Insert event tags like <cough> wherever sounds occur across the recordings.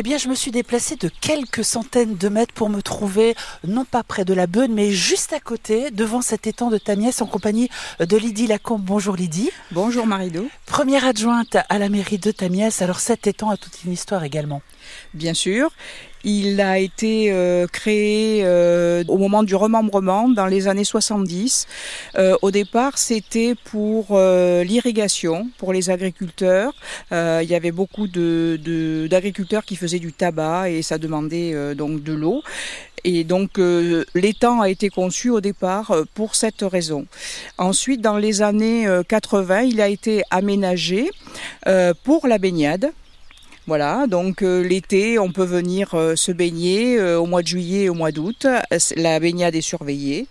Eh bien, je me suis déplacée de quelques centaines de mètres pour me trouver, non pas près de la Beune, mais juste à côté, devant cet étang de Tamiès, en compagnie de Lydie Lacombe. Bonjour Lydie. Bonjour Marie-Do. Première adjointe à la mairie de Tamiès. Alors cet étang a toute une histoire également. Bien sûr. Il a été euh, créé euh, au moment du remembrement dans les années 70. Euh, au départ, c'était pour l'irrigation, pour les agriculteurs. il y avait beaucoup d'agriculteurs qui faisaient du tabac et ça demandait donc de l'eau. Et donc l'étang a été conçu au départ pour cette raison. Ensuite, dans les années 80, il a été aménagé pour la baignade. Voilà, donc euh, l'été, on peut venir euh, se baigner euh, au mois de juillet et au mois d'août. La baignade est surveillée.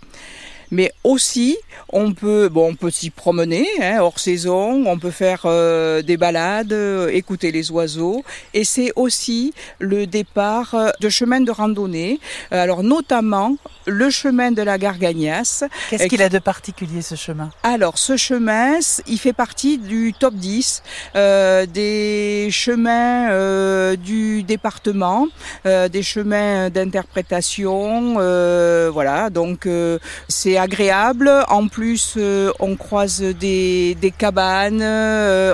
Mais aussi, on peut, bon, on peut s'y promener hein, hors saison, on peut faire des balades, écouter les oiseaux, et c'est aussi le départ de chemins de randonnée. Alors notamment le chemin de la Gargagnasse. Qu'est-ce qu'il a de particulier ce chemin? Alors ce chemin, il fait partie du top 10 euh, des chemins euh, du département, euh, des chemins d'interprétation. voilà, donc c'est agréable. En plus, on croise des, cabanes,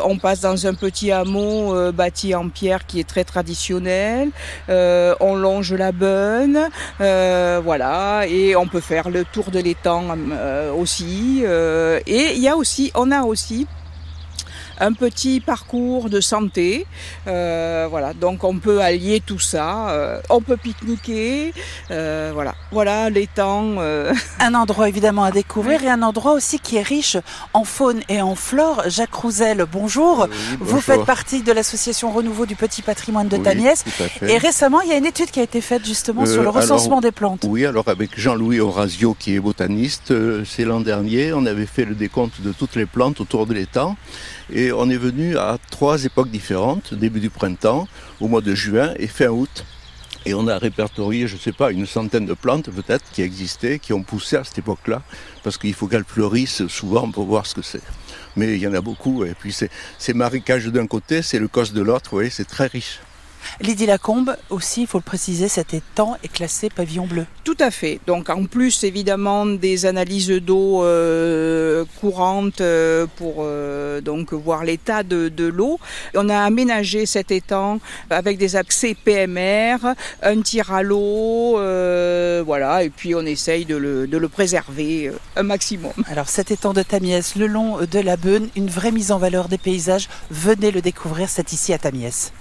on passe dans un petit hameau bâti en pierre qui est très traditionnel. on longe la bonne, voilà et on peut faire le tour de l'étang euh, aussi. Euh, et il y a aussi, on a aussi un petit parcours de santé. Euh, voilà, donc on peut allier tout ça. Euh, on peut pique-niquer. Euh, voilà, voilà l'étang. <laughs> Un endroit évidemment à découvrir et un endroit aussi qui est riche en faune et en flore. Jacques Rouzel, bonjour. Vous faites partie de l'association Renouveau du Petit Patrimoine de Tamiès. Et récemment, il y a une étude qui a été faite justement sur le recensement des plantes. Oui, alors avec Jean-Louis Orazio qui est botaniste, c'est l'an dernier, on avait fait le décompte de toutes les plantes autour de l'étang. Et on est venu à trois époques différentes, début du printemps, au mois de juin et fin août. Et on a répertorié, je ne sais pas, une centaine de plantes peut-être qui existaient, qui ont poussé à cette époque-là, parce qu'il faut qu'elles fleurissent souvent pour voir ce que c'est. Mais il y en a beaucoup, et puis c'est marécage d'un côté, c'est le cos de l'autre, vous voyez, c'est très riche. Lydie Lacombe, aussi, il faut le préciser, cet étang est classé pavillon bleu. Tout à fait. Donc en plus, évidemment, des analyses d'eau euh, courantes euh, pour euh, donc voir l'état de, l'eau. On a aménagé cet étang avec des accès PMR, un tir à l'eau, voilà, et puis on essaye de le, de le préserver un maximum. Alors cet étang de Tamiès, le long de la Beune, une vraie mise en valeur des paysages. Venez le découvrir, c'est ici à Tamiès.